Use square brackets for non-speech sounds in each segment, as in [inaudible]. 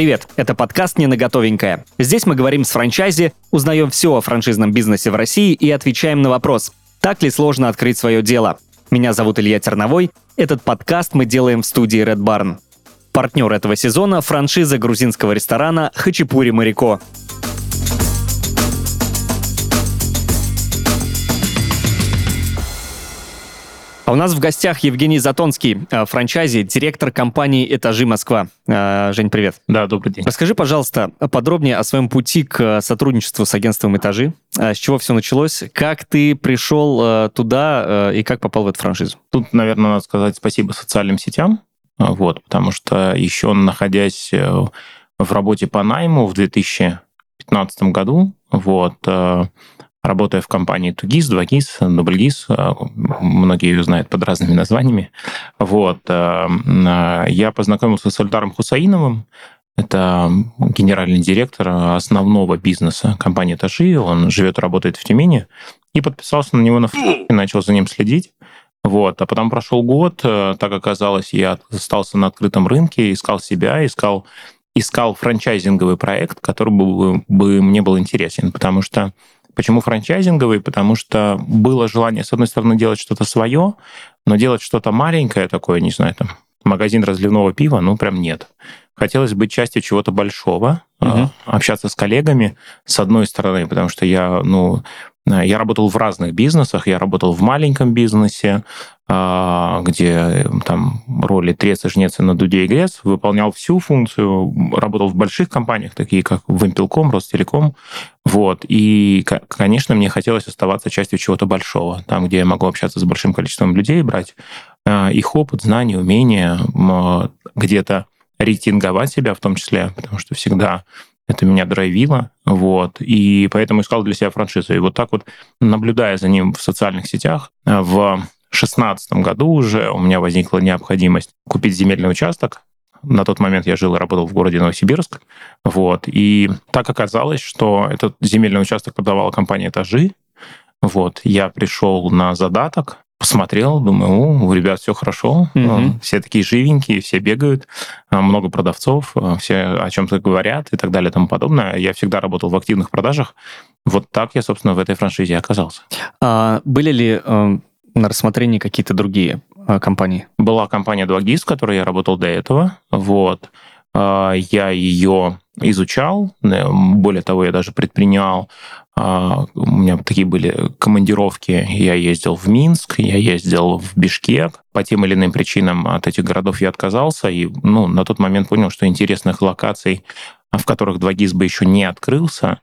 Привет, это подкаст «Не на готовенькое». Здесь мы говорим с франчайзи, узнаем все о франшизном бизнесе в России и отвечаем на вопрос, так ли сложно открыть свое дело. Меня зовут Илья Терновой. Этот подкаст мы делаем в студии Red Barn. Партнер этого сезона – франшиза грузинского ресторана «Хачапури Марико». А у нас в гостях Евгений Затонский, э, франчайзи, директор компании «Этажи Москва». Э, Жень, привет. Да, добрый день. Расскажи, пожалуйста, подробнее о своем пути к сотрудничеству с агентством «Этажи». Э, с чего все началось? Как ты пришел туда и как попал в эту франшизу? Тут, наверное, надо сказать спасибо социальным сетям, вот, потому что еще находясь в работе по найму в 2015 году, вот, работая в компании Тугис, Двагис, Дубльгиз, э, многие ее знают под разными названиями, вот, э, э, я познакомился с Эльдаром Хусаиновым, это генеральный директор основного бизнеса компании Таши, он живет и работает в Тюмени, и подписался на него на и начал за ним следить. Вот. А потом прошел год, так оказалось, я остался на открытом рынке, искал себя, искал, искал франчайзинговый проект, который бы, бы мне был интересен, потому что Почему франчайзинговый? Потому что было желание, с одной стороны, делать что-то свое, но делать что-то маленькое такое, не знаю, там, магазин разливного пива, ну, прям нет. Хотелось быть частью чего-то большого, угу. общаться с коллегами, с одной стороны, потому что я, ну, я работал в разных бизнесах. Я работал в маленьком бизнесе, а, где там роли треца, жнец и на дуде и грец, выполнял всю функцию, работал в больших компаниях, такие как Вимпелком, Ростелеком. Вот. И, конечно, мне хотелось оставаться частью чего-то большого, там, где я могу общаться с большим количеством людей, брать а, их опыт, знания, умения, где-то рейтинговать себя в том числе, потому что всегда это меня драйвило, вот, и поэтому искал для себя франшизу. И вот так вот, наблюдая за ним в социальных сетях, э, в шестнадцатом году уже у меня возникла необходимость купить земельный участок. На тот момент я жил и работал в городе Новосибирск. Вот. И так оказалось, что этот земельный участок продавала компания «Этажи». Вот. Я пришел на задаток, посмотрел, думаю, о, у ребят все хорошо, угу. все такие живенькие, все бегают, а, много продавцов, а, все о чем-то говорят и так далее и тому подобное. Я всегда работал в активных продажах. Вот так я, собственно, в этой франшизе оказался. А были ли э, на рассмотрении какие-то другие э, компании? Была компания 2GIS, в которой я работал до этого. Вот. Э, я ее изучал, более того, я даже предпринял а, у меня такие были командировки. Я ездил в Минск, я ездил в Бишкек. По тем или иным причинам от этих городов я отказался. И ну, на тот момент понял, что интересных локаций, в которых 2GIS бы еще не открылся, а,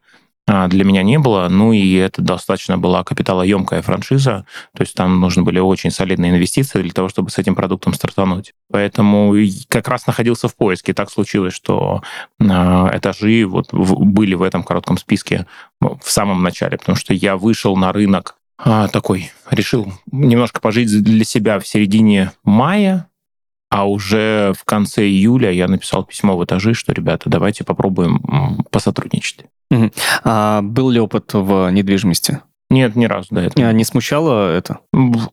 для меня не было. Ну и это достаточно была капиталоемкая франшиза, то есть там нужны были очень солидные инвестиции для того, чтобы с этим продуктом стартануть. Поэтому как раз находился в поиске. Так случилось, что а, этажи вот были в этом коротком списке в самом начале, потому что я вышел на рынок а, такой, решил немножко пожить для себя в середине мая, а уже в конце июля я написал письмо в этажи, что, ребята, давайте попробуем посотрудничать. Угу. А был ли опыт в недвижимости? Нет, ни разу до этого. А не смущало это?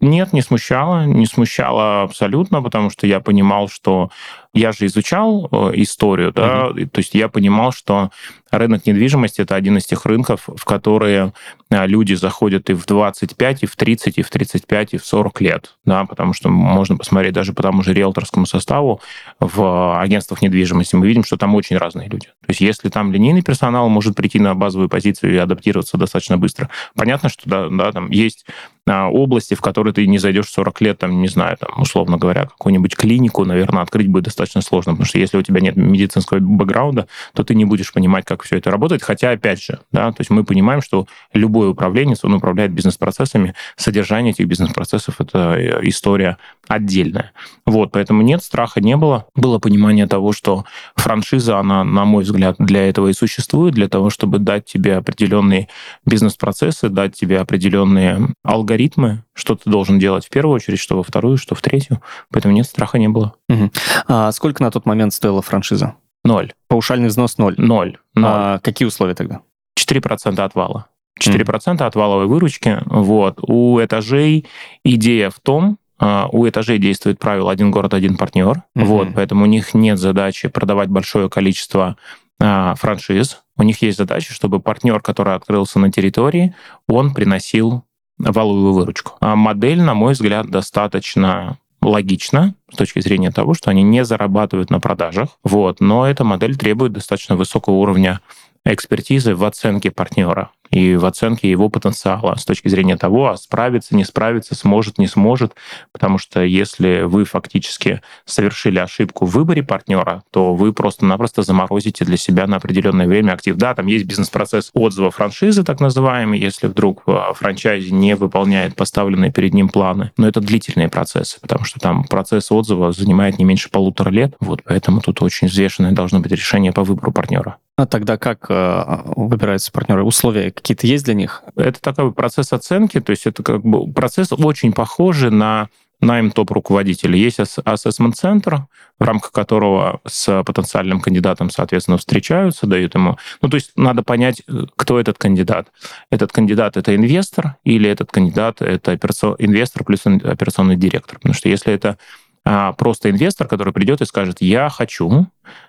Нет, не смущало. Не смущало абсолютно, потому что я понимал, что я же изучал э, историю, да, mm-hmm. то есть я понимал, что рынок недвижимости это один из тех рынков, в которые э, люди заходят и в 25, и в 30, и в 35, и в 40 лет, да, потому что можно посмотреть даже по тому же риэлторскому составу в агентствах недвижимости, мы видим, что там очень разные люди. То есть если там линейный персонал может прийти на базовую позицию и адаптироваться достаточно быстро, понятно, что да, да там есть области, в которые ты не зайдешь 40 лет, там, не знаю, там, условно говоря, какую-нибудь клинику, наверное, открыть будет достаточно сложно, потому что если у тебя нет медицинского бэкграунда, то ты не будешь понимать, как все это работает. Хотя, опять же, да, то есть мы понимаем, что любой управленец, он управляет бизнес-процессами, содержание этих бизнес-процессов — это э, история отдельная. Вот, поэтому нет, страха не было. Было понимание того, что франшиза, она, на мой взгляд, для этого и существует, для того, чтобы дать тебе определенные бизнес-процессы, дать тебе определенные алгоритмы, что ты должен делать в первую очередь, что во вторую, что в третью. Поэтому нет, страха не было. Угу. А сколько на тот момент стоила франшиза? Ноль. Паушальный взнос ноль? Ноль. ноль. А какие условия тогда? 4% от вала. 4% mm. от валовой выручки. Вот. У этажей идея в том, у этажей действует правило «один город, один партнер». Mm-hmm. Вот, поэтому у них нет задачи продавать большое количество а, франшиз. У них есть задача, чтобы партнер, который открылся на территории, он приносил валовую выручку. А модель, на мой взгляд, достаточно логично с точки зрения того, что они не зарабатывают на продажах, вот, но эта модель требует достаточно высокого уровня экспертизы в оценке партнера и в оценке его потенциала с точки зрения того, а справится, не справится, сможет, не сможет. Потому что если вы фактически совершили ошибку в выборе партнера, то вы просто-напросто заморозите для себя на определенное время актив. Да, там есть бизнес-процесс отзыва франшизы, так называемый, если вдруг а, франчайзи не выполняет поставленные перед ним планы. Но это длительные процессы, потому что там процесс отзыва занимает не меньше полутора лет. Вот, поэтому тут очень взвешенное должно быть решение по выбору партнера. А тогда как э, выбираются партнеры? Условия какие-то есть для них? Это такой процесс оценки, то есть это как бы процесс очень похожий на найм топ-руководителя. Есть ассессмент-центр, в рамках которого с потенциальным кандидатом, соответственно, встречаются, дают ему... Ну, то есть надо понять, кто этот кандидат. Этот кандидат — это инвестор или этот кандидат — это операцион... инвестор плюс операционный директор. Потому что если это а, просто инвестор, который придет и скажет, я хочу,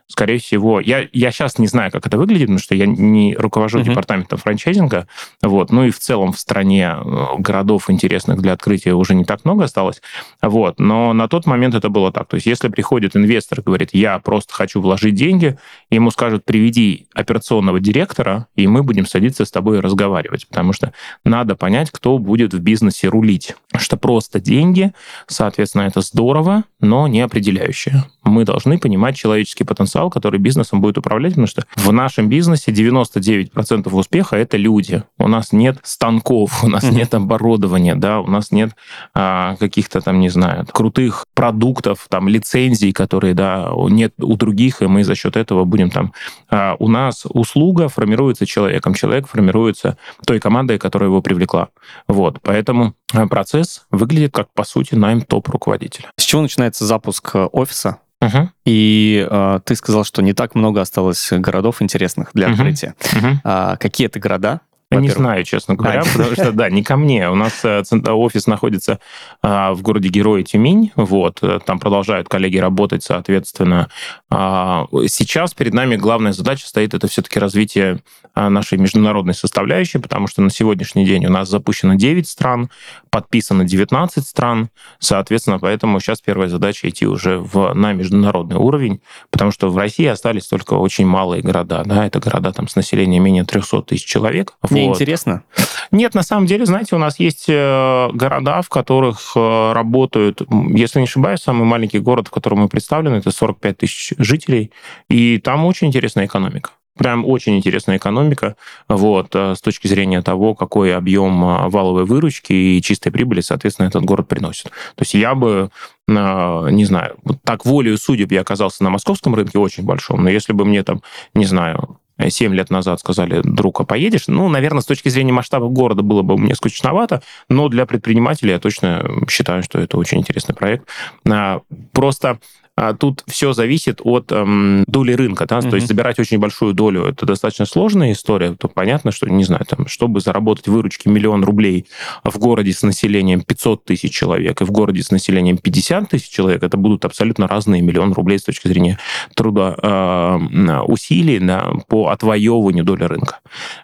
скорее всего, я, я сейчас не знаю, как это выглядит, потому что я не руковожу uh-huh. департаментом франчайзинга, вот, ну и в целом в стране э, городов интересных для открытия уже не так много осталось, вот, но на тот момент это было так, то есть если приходит инвестор говорит, я просто хочу вложить деньги, ему скажут, приведи операционного директора, и мы будем садиться с тобой и разговаривать, потому что надо понять, кто будет в бизнесе рулить, что просто деньги, соответственно, это здорово, но не определяющее. Мы должны понимать человеческий потенциал, который бизнесом будет управлять, потому что в нашем бизнесе 99% успеха — это люди. У нас нет станков, у нас mm-hmm. нет оборудования, да, у нас нет а, каких-то там, не знаю, крутых продуктов, там, лицензий, которые, да, нет у других, и мы за счет этого будем там... А, у нас услуга формируется человеком, человек формируется той командой, которая его привлекла. Вот, поэтому а, процесс выглядит как, по сути, найм топ-руководителя. С чего начинается запуск э, офиса? Uh-huh. И э, ты сказал, что не так много осталось городов интересных для открытия. Uh-huh. А, какие это города? Не знаю, честно говоря, потому что, да, не ко мне. У нас э, офис находится а, в городе Герои Тюмень, вот, э, там продолжают коллеги работать, соответственно. А, сейчас перед нами главная задача стоит, это все-таки развитие а, нашей международной составляющей, потому что на сегодняшний день у нас запущено 9 стран, подписано 19 стран, соответственно, поэтому сейчас первая задача идти уже в, на международный уровень, потому что в России остались только очень малые города, да, это города там с населением менее 300 тысяч человек. Вот. интересно. Нет, на самом деле, знаете, у нас есть э, города, в которых э, работают, если не ошибаюсь, самый маленький город, в котором мы представлены, это 45 тысяч жителей, и там очень интересная экономика. Прям очень интересная экономика, вот, э, с точки зрения того, какой объем валовой выручки и чистой прибыли, соответственно, этот город приносит. То есть я бы, не знаю, вот так волею судеб я оказался на московском рынке очень большом, но если бы мне там, не знаю, 7 лет назад сказали, друг, а поедешь? Ну, наверное, с точки зрения масштаба города было бы мне скучновато, но для предпринимателей я точно считаю, что это очень интересный проект. А, просто а тут все зависит от эм, доли рынка, да, mm-hmm. то есть забирать очень большую долю, это достаточно сложная история, то понятно, что, не знаю, там, чтобы заработать выручки миллион рублей в городе с населением 500 тысяч человек и в городе с населением 50 тысяч человек, это будут абсолютно разные миллион рублей с точки зрения труда, э, усилий да, по отвоевыванию доли рынка.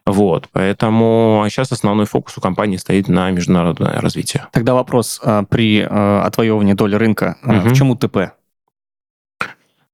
Вот, поэтому сейчас основной фокус у компании стоит на международное развитие. Тогда вопрос, а, при э, отвоевывании доли рынка, mm-hmm. в чем УТП?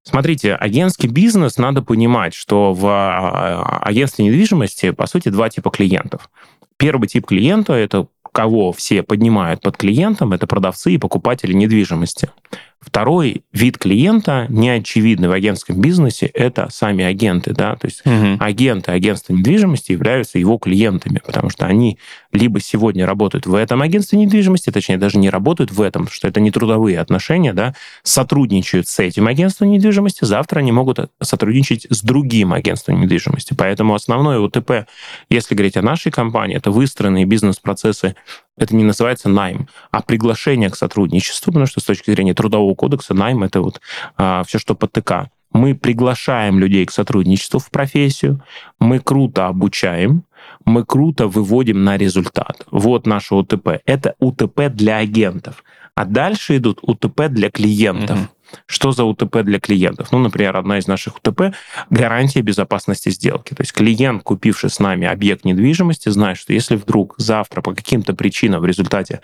Смотрите, агентский бизнес, надо понимать, что в а, агентстве недвижимости, по сути, два типа клиентов. Первый тип клиента – это кого все поднимают под клиентом, это продавцы и покупатели недвижимости. Второй вид клиента, неочевидный в агентском бизнесе, это сами агенты. Да? То есть угу. агенты агентства недвижимости являются его клиентами, потому что они либо сегодня работают в этом агентстве недвижимости, точнее, даже не работают в этом, потому что это не трудовые отношения, да, сотрудничают с этим агентством недвижимости, завтра они могут сотрудничать с другим агентством недвижимости. Поэтому основное УТП, если говорить о нашей компании, это выстроенные бизнес-процессы это не называется найм, а приглашение к сотрудничеству, потому что с точки зрения трудового кодекса найм это вот а, все, что по ТК. Мы приглашаем людей к сотрудничеству в профессию, мы круто обучаем, мы круто выводим на результат. Вот наше УТП. Это УТП для агентов. А дальше идут УТП для клиентов. Угу. Что за УТП для клиентов? Ну, например, одна из наших УТП – гарантия безопасности сделки. То есть клиент, купивший с нами объект недвижимости, знает, что если вдруг завтра по каким-то причинам в результате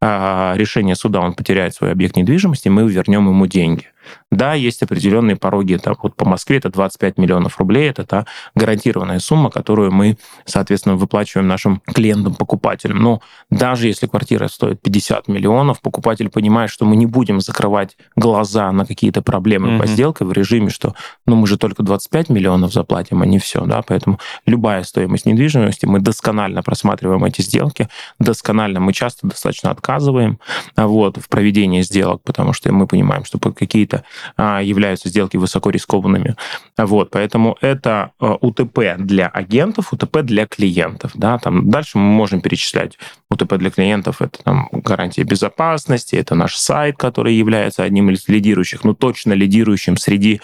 э, решения суда он потеряет свой объект недвижимости, мы вернем ему деньги. Да, есть определенные пороги. Там, вот по Москве это 25 миллионов рублей. Это та гарантированная сумма, которую мы, соответственно, выплачиваем нашим клиентам-покупателям. Но даже если квартира стоит 50 миллионов, покупатель понимает, что мы не будем закрывать глаза на какие-то проблемы mm-hmm. по сделке в режиме, что ну мы же только 25 миллионов заплатим, а не все. Да? Поэтому любая стоимость недвижимости, мы досконально просматриваем эти сделки, досконально мы часто достаточно отказываем вот, в проведении сделок, потому что мы понимаем, что какие-то а, являются сделки высоко рискованными. Вот, поэтому это а, УТП для агентов, УТП для клиентов. Да, там дальше мы можем перечислять УТП для клиентов. Это там гарантия безопасности, это наш сайт, который является одним из лидирующих, ну точно лидирующим среди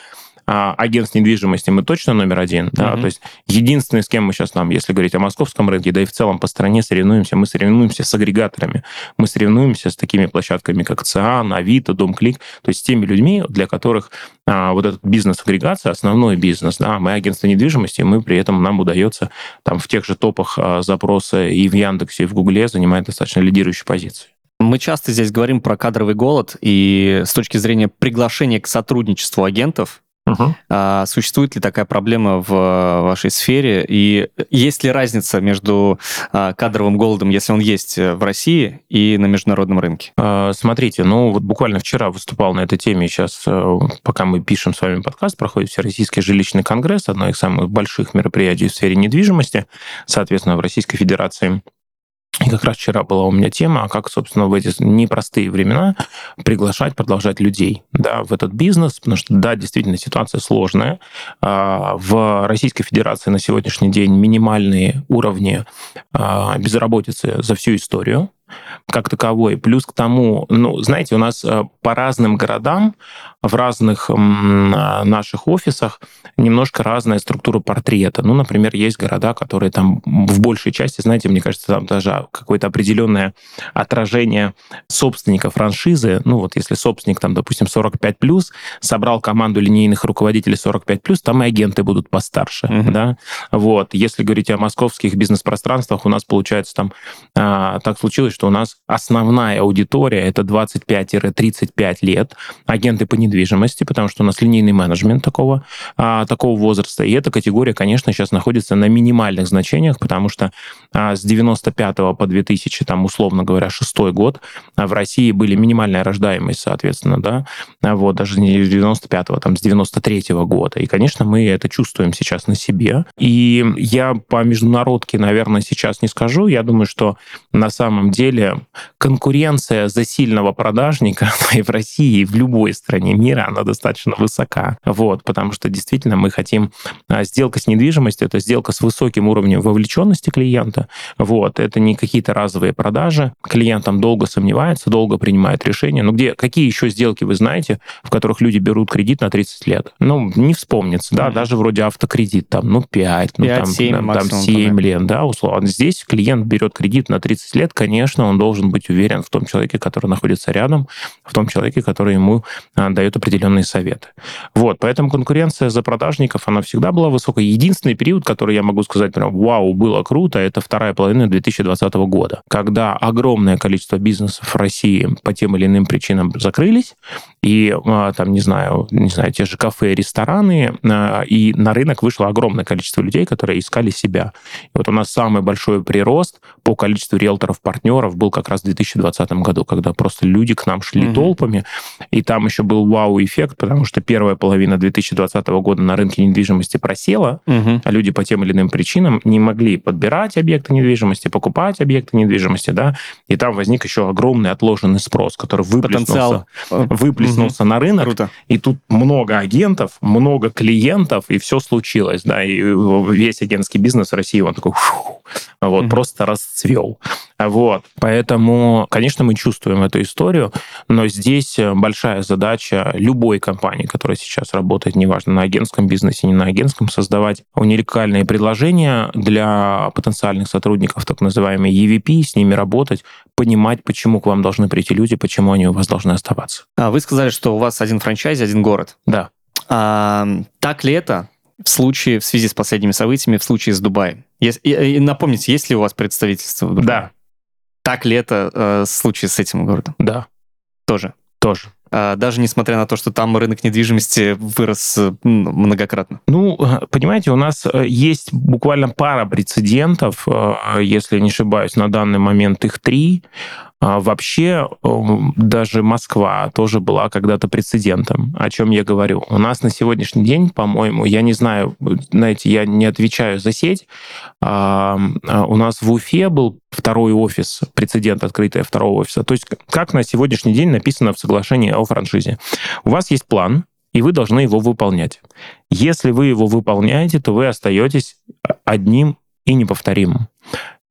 а, агентств недвижимости мы точно номер один, да, mm-hmm. то есть единственный, с кем мы сейчас нам, если говорить о московском рынке, да и в целом по стране соревнуемся, мы соревнуемся с агрегаторами, мы соревнуемся с такими площадками, как ЦИАН, Авито, Домклик, то есть с теми людьми, для которых а, вот этот бизнес-агрегация, основной бизнес, да, мы агентство недвижимости, мы при этом нам удается там в тех же топах а, запроса и в Яндексе, и в Гугле занимать достаточно лидирующие позиции. Мы часто здесь говорим про кадровый голод, и с точки зрения приглашения к сотрудничеству агентов, Угу. А, существует ли такая проблема в вашей сфере? И есть ли разница между а, кадровым голодом, если он есть в России, и на международном рынке? А, смотрите, ну вот буквально вчера выступал на этой теме. Сейчас, э, пока мы пишем с вами подкаст, проходит Всероссийский жилищный конгресс, одно из самых больших мероприятий в сфере недвижимости, соответственно, в Российской Федерации. И как раз вчера была у меня тема, а как, собственно, в эти непростые времена приглашать, продолжать людей да, в этот бизнес, потому что, да, действительно, ситуация сложная. А, в Российской Федерации на сегодняшний день минимальные уровни а, безработицы за всю историю как таковой. Плюс к тому, ну, знаете, у нас э, по разным городам, в разных наших офисах немножко разная структура портрета. Ну, например, есть города, которые там в большей части, знаете, мне кажется, там даже какое-то определенное отражение собственника франшизы. Ну, вот если собственник, там, допустим, 45 плюс, собрал команду линейных руководителей 45 плюс, там и агенты будут постарше, mm-hmm. да. Вот. Если говорить о московских бизнес-пространствах, у нас получается там а, так случилось, что у нас основная аудитория это 25-35 лет, агенты по недвижимости, потому что у нас линейный менеджмент такого, а, такого возраста. И эта категория, конечно, сейчас находится на минимальных значениях, потому что а, с 95 по 2000, там, условно говоря, шестой год а, в России были минимальная рождаемость, соответственно, да, а, вот, даже не с 95 там, с 93 -го года. И, конечно, мы это чувствуем сейчас на себе. И я по международке, наверное, сейчас не скажу. Я думаю, что на самом деле конкуренция за сильного продажника [laughs] и в России, и в любой стране мира, она достаточно высока. Вот, потому что действительно мы хотим... А, сделка с недвижимостью — это сделка с высоким уровнем вовлеченности клиента. Вот, это не какие-то разовые продажи. Клиент там долго сомневается, долго принимает решение. Но где, какие еще сделки вы знаете, в которых люди берут кредит на 30 лет? Ну, не вспомнится, да, mm-hmm. даже вроде автокредит, там, ну, 5, ну, 5 там, 7, там, максимум, 7 лет, да, условно. Здесь клиент берет кредит на 30 лет, конечно, он должен быть уверен в том человеке, который находится рядом, в том человеке, который ему а, дает определенные советы. Вот, поэтому конкуренция за продажников, она всегда была высокой. Единственный период, который я могу сказать, прям, вау, было круто, это вторая половина 2020 года, когда огромное количество бизнесов в России по тем или иным причинам закрылись, и а, там, не знаю, не знаю, те же кафе, рестораны, а, и на рынок вышло огромное количество людей, которые искали себя. И вот у нас самый большой прирост по количеству риэлторов-партнеров был как раз в 2020 году, когда просто люди к нам шли угу. толпами, и там еще был вау-эффект, потому что первая половина 2020 года на рынке недвижимости просела, угу. а люди по тем или иным причинам не могли подбирать объекты недвижимости, покупать объекты недвижимости, да, и там возник еще огромный отложенный спрос, который выплеснулся, выплеснулся угу. на рынок, Круто. и тут много агентов, много клиентов, и все случилось, да, и весь агентский бизнес в России, он такой, фу, вот, угу. просто расцвел. Вот. Поэтому, конечно, мы чувствуем эту историю, но здесь большая задача любой компании, которая сейчас работает, неважно, на агентском бизнесе, не на агентском, создавать уникальные предложения для потенциальных сотрудников, так называемые EVP, с ними работать, понимать, почему к вам должны прийти люди, почему они у вас должны оставаться. А вы сказали, что у вас один франчайз, один город. Да. А, так ли это в случае, в связи с последними событиями, в случае с Дубаем? Если, и, и напомните, есть ли у вас представительство в Дубае? Да. Так ли это э, в случае с этим городом? Да. Тоже? Тоже. А, даже несмотря на то, что там рынок недвижимости вырос э, многократно? Ну, понимаете, у нас э, есть буквально пара прецедентов, э, если не ошибаюсь, на данный момент их три. А вообще, эм, даже Москва тоже была когда-то прецедентом. О чем я говорю? У нас на сегодняшний день, по-моему, я не знаю, знаете, я не отвечаю за сеть. А, у нас в Уфе был второй офис, прецедент открытия второго офиса. То есть как на сегодняшний день написано в соглашении о франшизе. У вас есть план, и вы должны его выполнять. Если вы его выполняете, то вы остаетесь одним и неповторимым.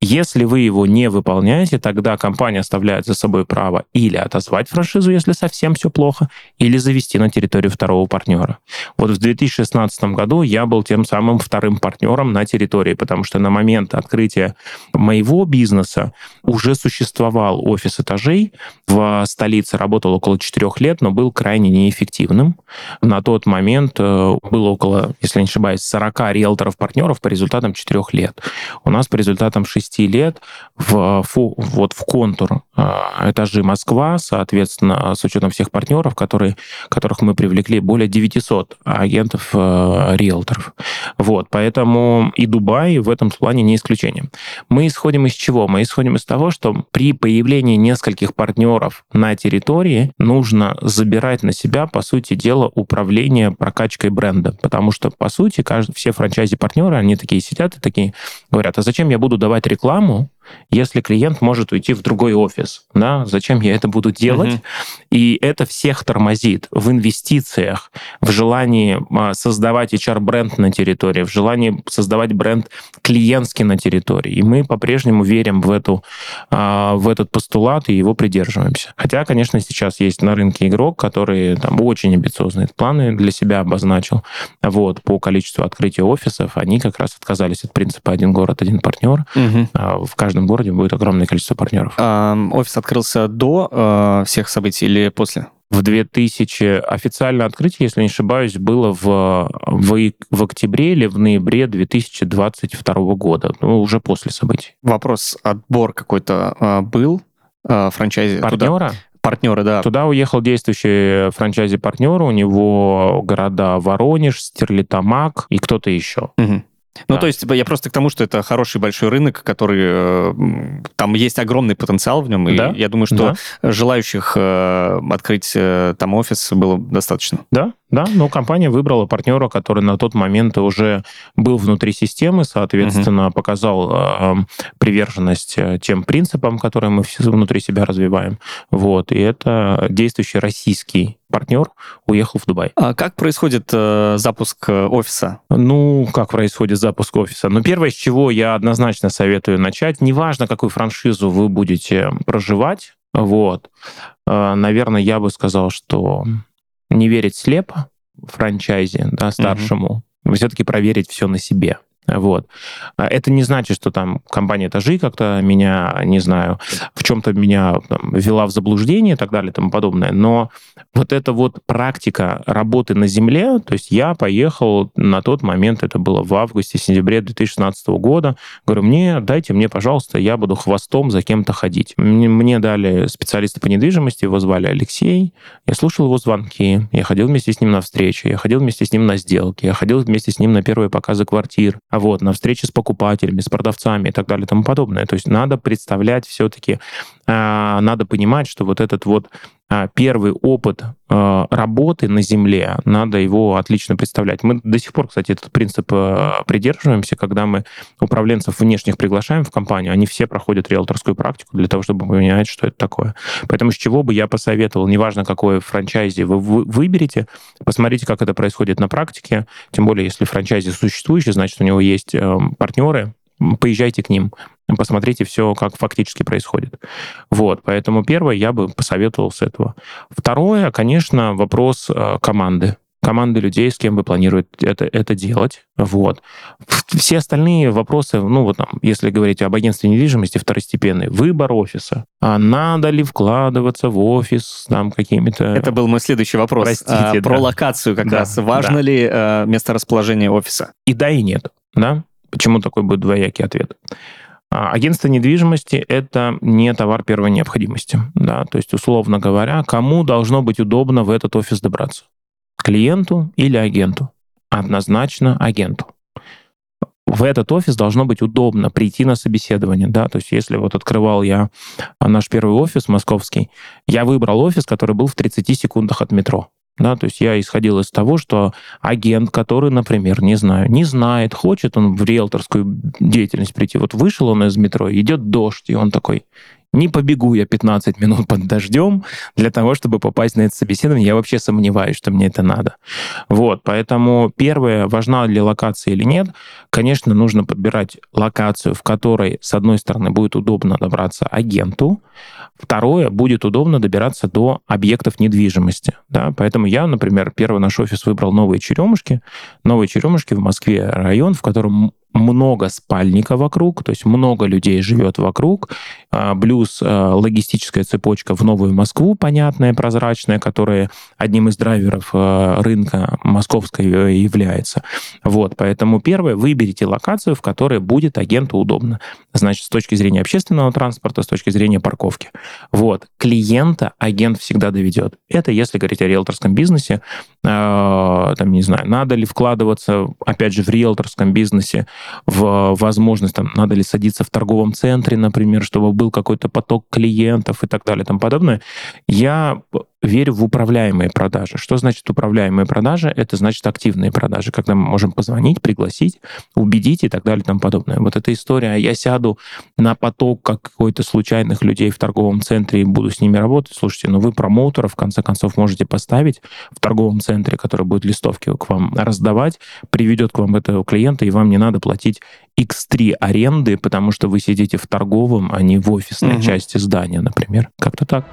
Если вы его не выполняете, тогда компания оставляет за собой право или отозвать франшизу, если совсем все плохо, или завести на территорию второго партнера. Вот в 2016 году я был тем самым вторым партнером на территории, потому что на момент открытия моего бизнеса уже существовал офис этажей. В столице работал около четырех лет, но был крайне неэффективным. На тот момент э, было около, если не ошибаюсь, 40 риэлторов-партнеров по результатам четырех лет. У нас по результатам 6 10 лет в, вот в контур а, этажи Москва, соответственно, с учетом всех партнеров, которые, которых мы привлекли, более 900 агентов, э, риэлторов. Вот, поэтому и Дубай в этом плане не исключение. Мы исходим из чего? Мы исходим из того, что при появлении нескольких партнеров на территории нужно забирать на себя, по сути дела, управление прокачкой бренда. Потому что, по сути, каждый, все франчайзи-партнеры, они такие сидят и такие говорят, а зачем я буду давать рекламу рекламу, если клиент может уйти в другой офис. Да? Зачем я это буду делать? Угу. И это всех тормозит в инвестициях, в желании а, создавать HR-бренд на территории, в желании создавать бренд клиентский на территории. И мы по-прежнему верим в, эту, а, в этот постулат и его придерживаемся. Хотя, конечно, сейчас есть на рынке игрок, который там очень амбициозные планы для себя обозначил. Вот, по количеству открытия офисов, они как раз отказались от принципа «один город, один партнер». Угу. В каждом городе будет огромное количество партнеров. А, офис открылся до э, всех событий или после? В 2000 официальное открытие, если не ошибаюсь, было в, в, в октябре или в ноябре 2022 года, ну, уже после событий. Вопрос, отбор какой-то э, был э, франчайзи? Партнера? Туда? партнеры, да. Туда уехал действующий франчайзи-партнер, у него города Воронеж, Стерлитамак и кто-то еще. Угу. Ну, да. то есть я просто к тому, что это хороший большой рынок, который... Э, там есть огромный потенциал в нем, и да? я думаю, что да. желающих э, открыть э, там офис было достаточно. Да, да, но компания выбрала партнера, который на тот момент уже был внутри системы, соответственно, угу. показал э, приверженность тем принципам, которые мы внутри себя развиваем. Вот, и это действующий российский партнер уехал в Дубай. А как происходит э, запуск офиса? Ну, как происходит запуск офиса? Ну, первое, с чего я однозначно советую начать, неважно, какую франшизу вы будете проживать, вот, э, наверное, я бы сказал, что не верить слепо франчайзе, да, старшему, угу. все-таки проверить все на себе. Вот. А это не значит, что там компания этажи как-то меня, не знаю, в чем-то меня там, ввела в заблуждение и так далее и тому подобное. Но вот эта вот практика работы на земле, то есть я поехал на тот момент, это было в августе-сентябре 2016 года, говорю, мне, дайте мне, пожалуйста, я буду хвостом за кем-то ходить. Мне, мне дали специалиста по недвижимости, его звали Алексей, я слушал его звонки, я ходил вместе с ним на встречи, я ходил вместе с ним на сделки, я ходил вместе с ним на первые показы квартир, а вот, на встречи с покупателями, с продавцами и так далее и тому подобное. То есть надо представлять все-таки, надо понимать, что вот этот вот а, первый опыт а, работы на земле, надо его отлично представлять. Мы до сих пор, кстати, этот принцип придерживаемся, когда мы управленцев внешних приглашаем в компанию, они все проходят риэлторскую практику для того, чтобы понять, что это такое. Поэтому с чего бы я посоветовал, неважно, какое франчайзи вы выберете, посмотрите, как это происходит на практике, тем более, если франчайзи существующий, значит, у него есть эм, партнеры, поезжайте к ним, посмотрите все, как фактически происходит. Вот, поэтому первое, я бы посоветовал с этого. Второе, конечно, вопрос э, команды команды людей, с кем вы планируете это, это делать. Вот. Все остальные вопросы, ну вот там, если говорить об агентстве недвижимости, второстепенный, выбор офиса. А надо ли вкладываться в офис там какими-то... Это был мой следующий вопрос. Простите, а, да. Про локацию как да, раз. Важно да. ли а, место расположения офиса? И да, и нет. Да? Почему такой будет двоякий ответ? А, агентство недвижимости – это не товар первой необходимости. Да? То есть, условно говоря, кому должно быть удобно в этот офис добраться? Клиенту или агенту? Однозначно агенту. В этот офис должно быть удобно прийти на собеседование, да, то есть если вот открывал я наш первый офис московский, я выбрал офис, который был в 30 секундах от метро. Да, то есть я исходил из того, что агент, который, например, не знаю, не знает, хочет он в риэлторскую деятельность прийти. Вот вышел он из метро, идет дождь, и он такой, не побегу я 15 минут под дождем для того, чтобы попасть на это собеседование. Я вообще сомневаюсь, что мне это надо. Вот, поэтому первое, важна ли локация или нет, конечно, нужно подбирать локацию, в которой, с одной стороны, будет удобно добраться агенту, второе, будет удобно добираться до объектов недвижимости. Да? Поэтому я, например, первый наш офис выбрал Новые Черемушки. Новые Черемушки в Москве район, в котором много спальника вокруг, то есть много людей живет вокруг, плюс а, логистическая цепочка в Новую Москву, понятная, прозрачная, которая одним из драйверов а, рынка московской э, является. Вот, поэтому первое, выберите локацию, в которой будет агенту удобно. Значит, с точки зрения общественного транспорта, с точки зрения парковки. Вот, клиента агент всегда доведет. Это если говорить о риэлторском бизнесе, там, не знаю, надо ли вкладываться, опять же, в риэлторском бизнесе, в возможность, там, надо ли садиться в торговом центре, например, чтобы был какой-то поток клиентов и так далее и тому подобное. Я верю в управляемые продажи. Что значит управляемые продажи? Это значит активные продажи, когда мы можем позвонить, пригласить, убедить и так далее и тому подобное. Вот эта история, я сяду на поток как какой-то случайных людей в торговом центре и буду с ними работать. Слушайте, ну вы промоутера, в конце концов, можете поставить в торговом центре, который будет листовки к вам раздавать, приведет к вам этого клиента, и вам не надо платить X3 аренды, потому что вы сидите в торговом, а не в офисной угу. части здания, например. Как-то так.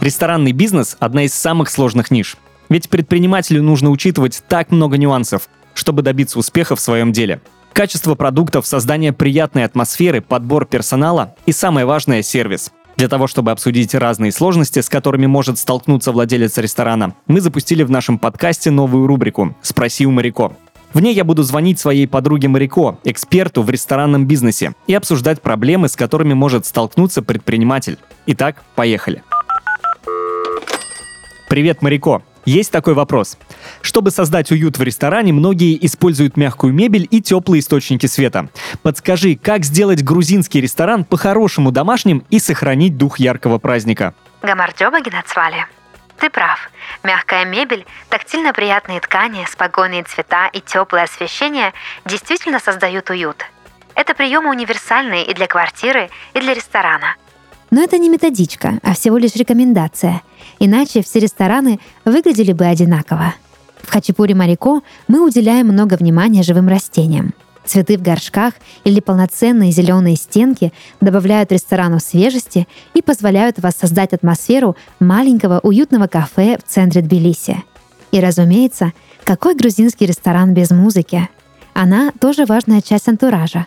Ресторанный бизнес – одна из самых сложных ниш. Ведь предпринимателю нужно учитывать так много нюансов, чтобы добиться успеха в своем деле. Качество продуктов, создание приятной атмосферы, подбор персонала и, самое важное, сервис. Для того, чтобы обсудить разные сложности, с которыми может столкнуться владелец ресторана, мы запустили в нашем подкасте новую рубрику «Спроси у Марико». В ней я буду звонить своей подруге Марико, эксперту в ресторанном бизнесе, и обсуждать проблемы, с которыми может столкнуться предприниматель. Итак, поехали. Привет, Марико. Есть такой вопрос. Чтобы создать уют в ресторане, многие используют мягкую мебель и теплые источники света. Подскажи, как сделать грузинский ресторан по-хорошему домашним и сохранить дух яркого праздника? Гамардёба Генацвали. Ты прав. Мягкая мебель, тактильно приятные ткани, спокойные цвета и теплое освещение действительно создают уют. Это приемы универсальные и для квартиры, и для ресторана. Но это не методичка, а всего лишь рекомендация. Иначе все рестораны выглядели бы одинаково. В Хачапуре Марико мы уделяем много внимания живым растениям. Цветы в горшках или полноценные зеленые стенки добавляют ресторану свежести и позволяют воссоздать атмосферу маленького уютного кафе в центре Тбилиси. И, разумеется, какой грузинский ресторан без музыки? Она тоже важная часть антуража.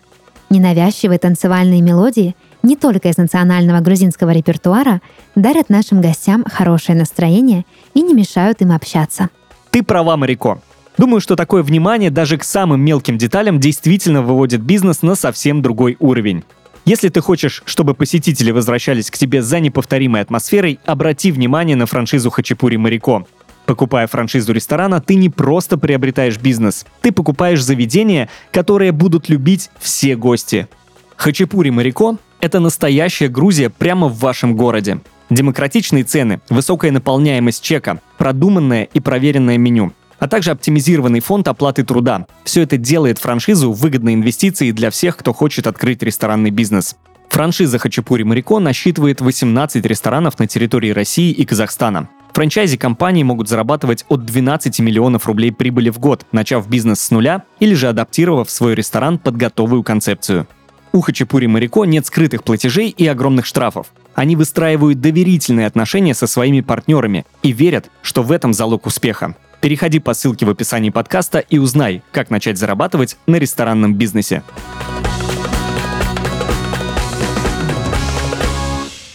Ненавязчивые танцевальные мелодии не только из национального грузинского репертуара, дарят нашим гостям хорошее настроение и не мешают им общаться. Ты права, Марико. Думаю, что такое внимание даже к самым мелким деталям действительно выводит бизнес на совсем другой уровень. Если ты хочешь, чтобы посетители возвращались к тебе за неповторимой атмосферой, обрати внимание на франшизу Хачапури Марико. Покупая франшизу ресторана, ты не просто приобретаешь бизнес, ты покупаешь заведение, которое будут любить все гости. Хачапури Марико это настоящая Грузия прямо в вашем городе. Демократичные цены, высокая наполняемость чека, продуманное и проверенное меню, а также оптимизированный фонд оплаты труда. Все это делает франшизу выгодной инвестицией для всех, кто хочет открыть ресторанный бизнес. Франшиза Хачапури Марико насчитывает 18 ресторанов на территории России и Казахстана. Франчайзи компании могут зарабатывать от 12 миллионов рублей прибыли в год, начав бизнес с нуля или же адаптировав свой ресторан под готовую концепцию. У Хачапури Марико нет скрытых платежей и огромных штрафов. Они выстраивают доверительные отношения со своими партнерами и верят, что в этом залог успеха. Переходи по ссылке в описании подкаста и узнай, как начать зарабатывать на ресторанном бизнесе.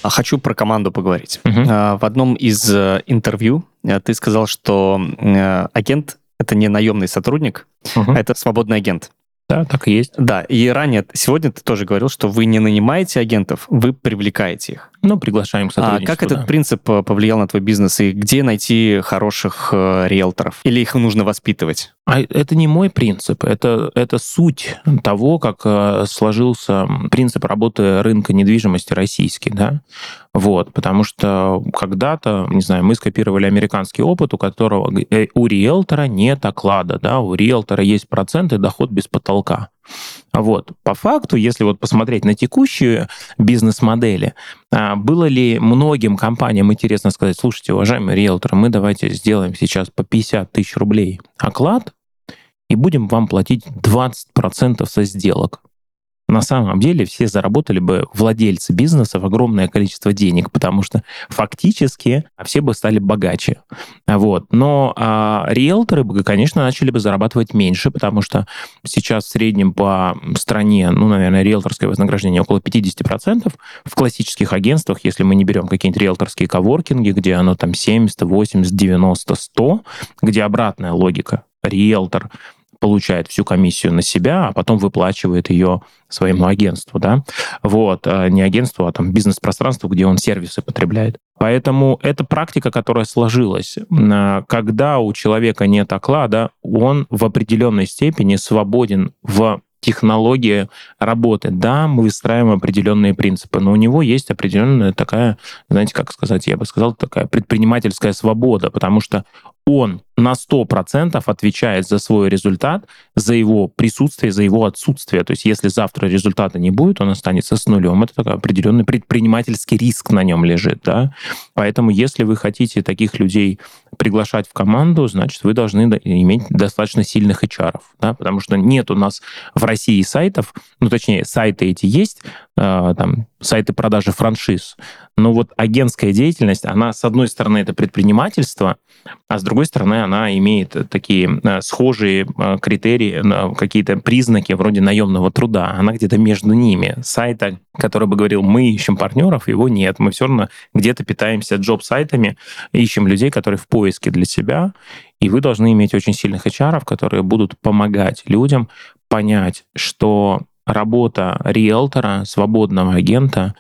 А хочу про команду поговорить. А, В одном из э, интервью э, ты сказал, что э, агент это не наемный сотрудник, Мгм. а это свободный агент. Да, так и есть. Да, и ранее, сегодня ты тоже говорил, что вы не нанимаете агентов, вы привлекаете их. Ну, приглашаем к А сотрудничеству. как этот да. принцип э, повлиял на твой бизнес и где найти хороших э, риэлторов? Или их нужно воспитывать? А это не мой принцип, это, это суть того, как э, сложился принцип работы рынка недвижимости российский, да, вот, потому что когда-то, не знаю, мы скопировали американский опыт, у которого э, у риэлтора нет оклада, да, у риэлтора есть процент и доход без потолка. Вот. По факту, если вот посмотреть на текущие бизнес-модели, а, было ли многим компаниям интересно сказать, слушайте, уважаемые риэлторы, мы давайте сделаем сейчас по 50 тысяч рублей оклад и будем вам платить 20% со сделок. На самом деле все заработали бы владельцы бизнесов огромное количество денег, потому что фактически все бы стали богаче. Вот. Но а, риэлторы бы, конечно, начали бы зарабатывать меньше, потому что сейчас в среднем по стране, ну, наверное, риэлторское вознаграждение около 50%. В классических агентствах, если мы не берем какие-нибудь риэлторские коворкинги, где оно там 70, 80, 90, 100, где обратная логика. Риэлтор получает всю комиссию на себя, а потом выплачивает ее своему агентству, да, вот, а не агентству, а там бизнес-пространству, где он сервисы потребляет. Поэтому это практика, которая сложилась. А, Когда у человека нет оклада, он в определенной степени свободен в технологии работы. Да, мы выстраиваем определенные принципы, но у него есть определенная такая, знаете, как сказать, я бы сказал, такая предпринимательская свобода, потому что он на 100% отвечает за свой результат, за его присутствие, за его отсутствие. То есть если завтра результата не будет, он останется с нулем. Это такой определенный предпринимательский риск на нем лежит. Да? Поэтому если вы хотите таких людей приглашать в команду, значит, вы должны до- иметь достаточно сильных HR. Да? Потому что нет у нас в России сайтов, ну, точнее, сайты эти есть, э, там, сайты продажи франшиз, но вот агентская деятельность, она, с одной стороны, это предпринимательство, а с другой стороны, она имеет такие э, схожие э, критерии, э, какие-то признаки вроде наемного труда. Она где-то между ними. Сайта, который бы говорил, мы ищем партнеров, его нет. Мы все равно где-то питаемся джоб-сайтами, ищем людей, которые в поиске для себя. И вы должны иметь очень сильных HR, которые будут помогать людям понять, что работа риэлтора, свободного агента,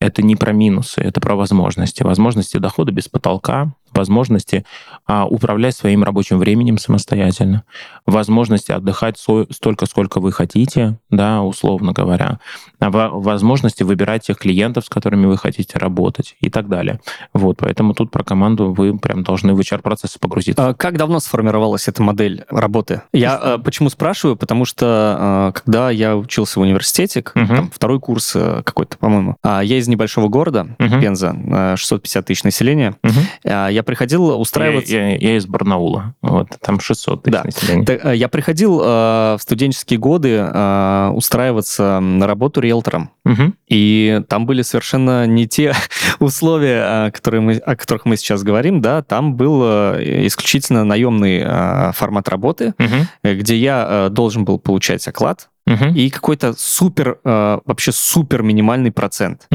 это не про минусы, это про возможности. Возможности дохода без потолка, возможности а, управлять своим рабочим временем самостоятельно, возможности отдыхать со- столько, сколько вы хотите, да, условно говоря, а во- возможности выбирать тех клиентов, с которыми вы хотите работать и так далее. Вот, поэтому тут про команду вы прям должны в HR-процессы погрузиться. А Как давно сформировалась эта модель работы? Я э, почему спрашиваю? Потому что э, когда я учился в университете, Мгм. там, второй курс э, какой-то, по-моему, а, я из небольшого города, Мгм. Пенза, э, 650 тысяч населения. Мгм. Я приходил устраиваться... Я, я- я из Барнаула, вот, там 600 тысяч Да. населения. Так, э, Я приходил э, в студенческие годы э, устраиваться на работу риэлтором. Мгм. И там были совершенно не те [laughs] условия, э, которые мы, о которых мы сейчас говорим, да, там был э, исключительно наемный э, формат работы, э, где я э, должен был получать оклад Мгм. и какой-то супер, э, вообще супер минимальный процент.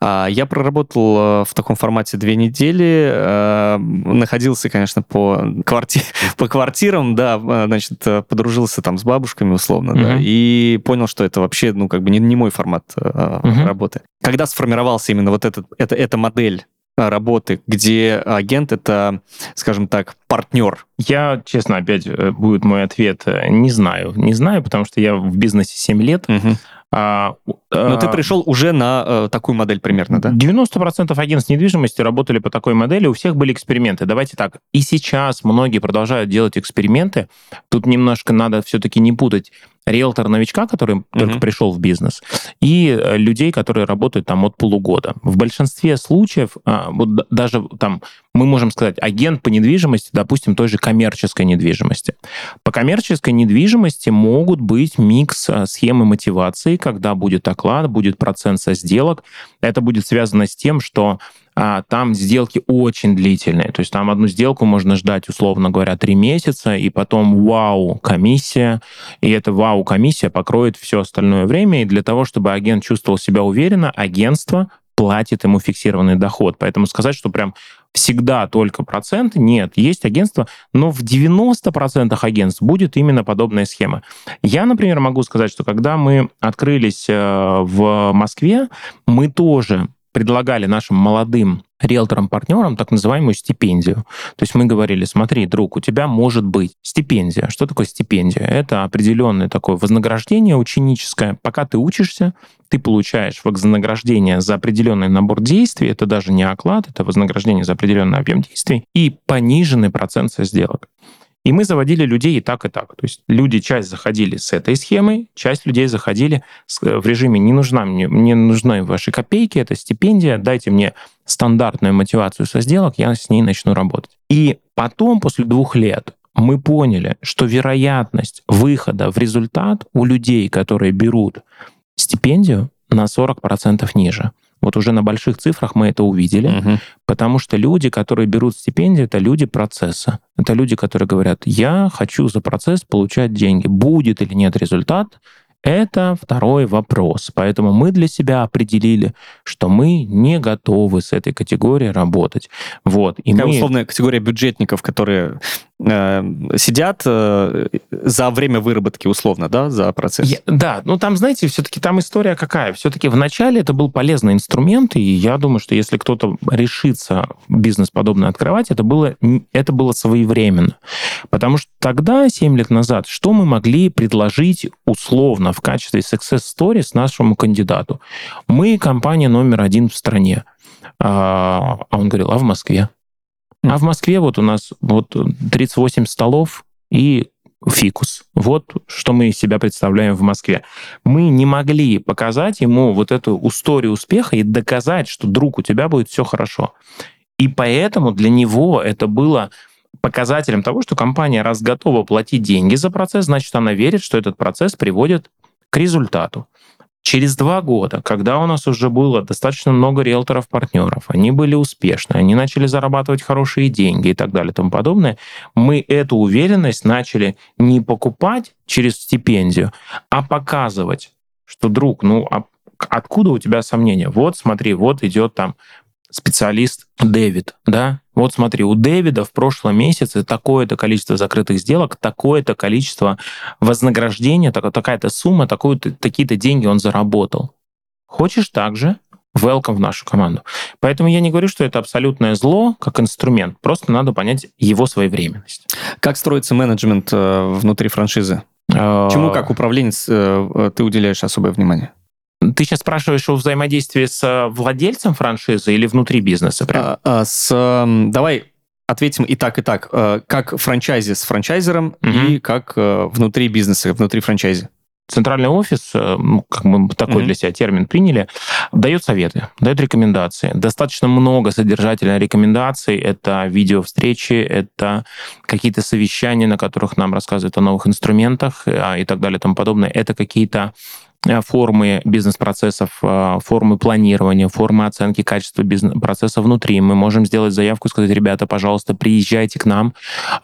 А, Я проработал э, в таком формате две недели, э, находился, конечно, по, кварти... [laughs] по квартирам, да, значит, подружился там с бабушками условно, да, Мгм. и понял, что это вообще, ну, как бы не, не мой формат Мгм. работы. Когда сформировался именно вот этот, это, эта модель работы, где агент это, скажем так, партнер. Я, честно, опять э, будет мой ответ, э, не знаю. Не знаю, потому что я в бизнесе 7 лет. А, Но ты а, пришел уже на э, такую модель примерно, да? 90% агентств недвижимости работали по такой модели, у всех были эксперименты. Давайте так, и сейчас многие продолжают делать эксперименты. Тут немножко надо все-таки не путать риэлтор-новичка, который только пришел в бизнес, и э, людей, которые работают там от полугода. В большинстве случаев, а, вот даже там мы можем сказать, агент по недвижимости, допустим, той же коммерческой недвижимости. По коммерческой недвижимости могут быть микс э, схемы мотивации, когда будет оклад, будет процент со сделок. Это будет связано с тем, что а, там сделки очень длительные. То есть там одну сделку можно ждать, условно говоря, три месяца, и потом вау, комиссия, и эта вау, комиссия покроет все остальное время. И для того, чтобы агент чувствовал себя уверенно, агентство платит ему фиксированный доход. Поэтому сказать, что прям всегда только процент, нет. Есть агентство, но в 90% агентств будет именно подобная схема. Я, например, могу сказать, что когда мы открылись э, в Москве, мы тоже предлагали нашим молодым риэлторам-партнерам так называемую стипендию. То есть мы говорили, смотри, друг, у тебя может быть стипендия. Что такое стипендия? Это определенное такое вознаграждение ученическое. Пока ты учишься, ты получаешь вознаграждение за определенный набор действий, это даже не оклад, это вознаграждение за определенный объем действий, и пониженный процент со сделок. И мы заводили людей и так, и так. То есть люди, часть заходили с этой схемой, часть людей заходили в режиме «не нужна мне, мне нужны ваши копейки, это стипендия, дайте мне стандартную мотивацию со сделок, я с ней начну работать». И потом, после двух лет, мы поняли, что вероятность выхода в результат у людей, которые берут стипендию, на 40% ниже. Вот уже на больших цифрах мы это увидели, угу. потому что люди, которые берут стипендии, это люди процесса. Это люди, которые говорят, я хочу за процесс получать деньги. Будет или нет результат, это второй вопрос. Поэтому мы для себя определили, что мы не готовы с этой категорией работать. Вот. И Такая мы... условная категория бюджетников, которые э, сидят э, за время выработки условно, да, за процесс. Я, да, ну там, знаете, все-таки там история какая? Все-таки вначале это был полезный инструмент, и я думаю, что если кто-то решится бизнес подобный открывать, это было, это было своевременно. Потому что тогда, 7 лет назад, что мы могли предложить условно в качестве success stories нашему кандидату? Мы компания номер один в стране. А, а он говорил, а в Москве? А в Москве вот у нас вот 38 столов и фикус. Вот что мы из себя представляем в Москве. Мы не могли показать ему вот эту историю успеха и доказать, что, друг, у тебя будет все хорошо. И поэтому для него это было показателем того, что компания, раз готова платить деньги за процесс, значит, она верит, что этот процесс приводит к результату. Через два года, когда у нас уже было достаточно много риэлторов-партнеров, они были успешны, они начали зарабатывать хорошие деньги и так далее и тому подобное, мы эту уверенность начали не покупать через стипендию, а показывать, что, друг, ну а откуда у тебя сомнения? Вот смотри, вот идет там специалист Дэвид, да, вот смотри, у Дэвида в прошлом месяце такое-то количество закрытых сделок, такое-то количество вознаграждения, такая-то сумма, такие-то деньги он заработал. Хочешь также? Welcome в нашу команду. Поэтому я не говорю, что это абсолютное зло как инструмент. Просто надо понять его своевременность. Как строится менеджмент э, внутри франшизы? А, Чему как управленец э, ты уделяешь особое внимание? Ты сейчас спрашиваешь о взаимодействии с э, владельцем франшизы или внутри бизнеса? Прям? А, а, с, давай ответим и так, и так. Э, как франчайзи с франчайзером угу. и как э, внутри бизнеса, внутри франчайзи. Центральный офис, ну, как мы такой mm-hmm. для себя термин приняли, дает советы, дает рекомендации. Достаточно много содержательных рекомендаций. Это видео-встречи, это какие-то совещания, на которых нам рассказывают о новых инструментах и так далее и тому подобное. Это какие-то формы бизнес-процессов, э, формы планирования, формы оценки качества бизнес-процесса внутри. Мы можем сделать заявку и сказать, ребята, пожалуйста, приезжайте к нам,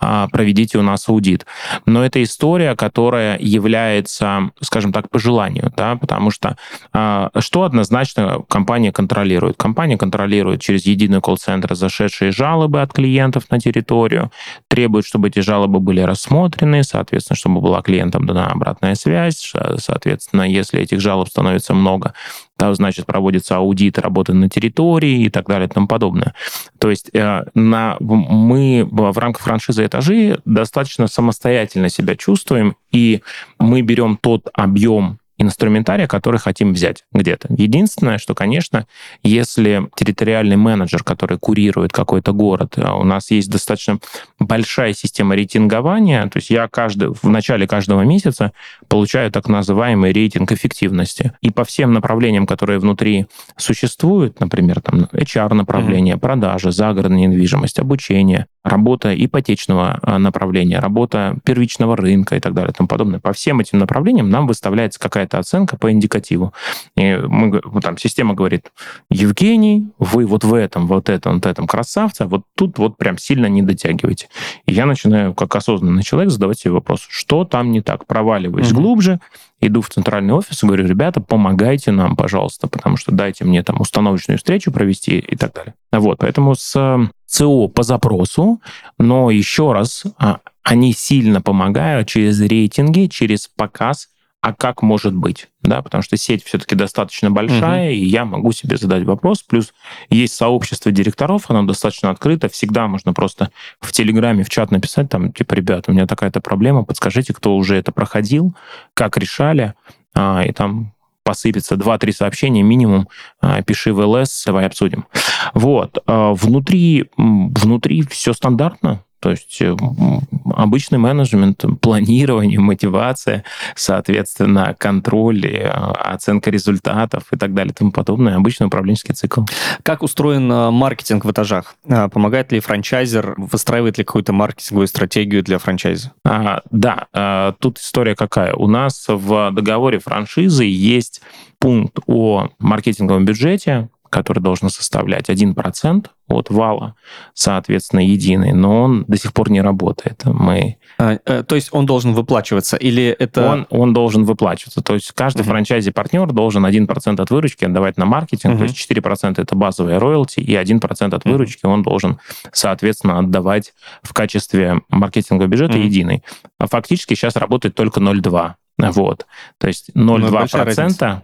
а, проведите у нас аудит. Но это история, которая является, скажем так, по желанию, да, потому что а, что однозначно компания контролирует? Компания контролирует через единый колл-центр зашедшие жалобы от клиентов на территорию, требует, чтобы эти жалобы были рассмотрены, соответственно, чтобы была клиентам дана обратная связь, соответственно, если если этих жалоб становится много, то, значит, проводится аудит работы на территории и так далее и тому подобное. То есть э, на, мы в рамках франшизы «Этажи» достаточно самостоятельно себя чувствуем, и мы берем тот объем инструментария, который хотим взять где-то. Единственное, что, конечно, если территориальный менеджер, который курирует какой-то город, а у нас есть достаточно большая система рейтингования, то есть я каждый, в начале каждого месяца получаю так называемый рейтинг эффективности. И по всем направлениям, которые внутри существуют, например, там HR-направление, mm-hmm. продажи, загородная недвижимость, обучение, работа ипотечного а, направления, работа первичного рынка и так далее и тому подобное. По всем этим направлениям нам выставляется какая-то оценка по индикативу. И мы, там, система говорит, Евгений, вы вот в этом, вот этом, вот этом красавце, вот тут вот прям сильно не дотягиваете. И я начинаю, как осознанный человек, задавать себе вопрос, что там не так? Проваливаюсь mm-hmm. глубже, иду в центральный офис и говорю, ребята, помогайте нам, пожалуйста, потому что дайте мне там установочную встречу провести и так далее. Вот, поэтому с ЦО по запросу, но еще раз, а, они сильно помогают через рейтинги, через показ а как может быть, да, потому что сеть все-таки достаточно большая, угу. и я могу себе задать вопрос. Плюс есть сообщество директоров, оно достаточно открыто, всегда можно просто в Телеграме, в чат написать, там, типа, ребята, у меня такая-то проблема, подскажите, кто уже это проходил, как решали, а, и там посыпется 2-3 сообщения минимум, а, пиши в ЛС, давай обсудим. Вот. А, внутри, внутри все стандартно, то есть э, обычный менеджмент, планирование, мотивация, соответственно, контроль, э, оценка результатов и так далее и тому подобное. Обычный управленческий цикл. Как устроен э, маркетинг в этажах? Помогает ли франчайзер, выстраивает ли какую-то маркетинговую стратегию для франчайза? А, да, тут история какая. У нас в договоре франшизы есть пункт о маркетинговом бюджете, который должен составлять 1% от вала, соответственно, единый, но он до сих пор не работает. Мы... А, э, то есть он должен выплачиваться или это... Он, он должен выплачиваться. То есть каждый uh-huh. франчайзи-партнер должен 1% от выручки отдавать на маркетинг, uh-huh. то есть 4% это базовые роялти, и 1% от выручки uh-huh. он должен, соответственно, отдавать в качестве маркетингового бюджета uh-huh. единый. А фактически сейчас работает только 0,2. Вот. То есть 0,2% а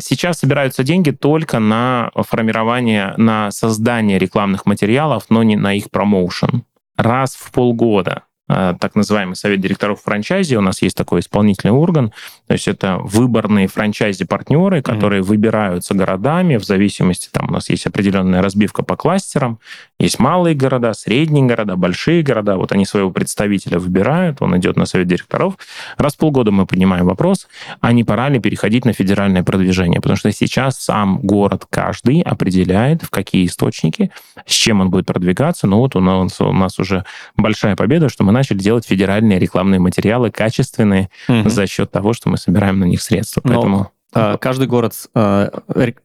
сейчас собираются деньги только на формирование, на создание рекламных материалов, но не на их промоушен. Раз в полгода Э, так называемый совет директоров франчайзи. У нас есть такой исполнительный орган. То есть это выборные франчайзи-партнеры, которые mm-hmm. выбираются городами в зависимости, там у нас есть определенная разбивка по кластерам. Есть малые города, средние города, большие города. Вот они своего представителя выбирают, он идет на совет директоров. Раз в полгода мы поднимаем вопрос, а не пора ли переходить на федеральное продвижение? Потому что сейчас сам город каждый определяет, в какие источники, с чем он будет продвигаться. Ну вот у нас, у нас уже большая победа, что мы начали делать федеральные рекламные материалы качественные угу. за счет того, что мы собираем на них средства. Но... А, каждый город а,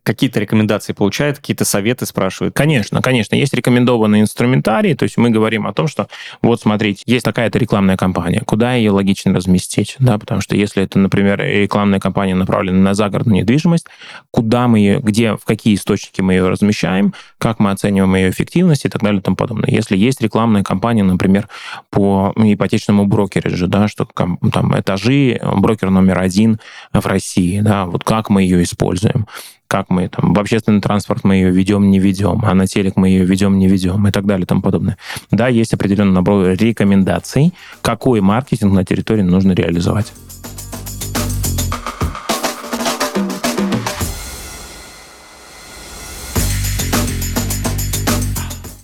какие-то рекомендации получает, какие-то советы спрашивает? Конечно, конечно. Есть рекомендованные инструментарии, то есть мы говорим о том, что вот смотрите, есть такая-то рекламная кампания, куда ее логично разместить, да, потому что если это, например, рекламная кампания направлена на загородную недвижимость, куда мы ее, где, в какие источники мы ее размещаем, как мы оцениваем ее эффективность и так далее и тому подобное. Если есть рекламная кампания, например, по ипотечному брокериджу, да, что там этажи, брокер номер один в России, да, вот как мы ее используем, как мы там в общественный транспорт мы ее ведем, не ведем, а на телек мы ее ведем, не ведем и так далее и тому подобное. Да, есть определенный набор рекомендаций, какой маркетинг на территории нужно реализовать.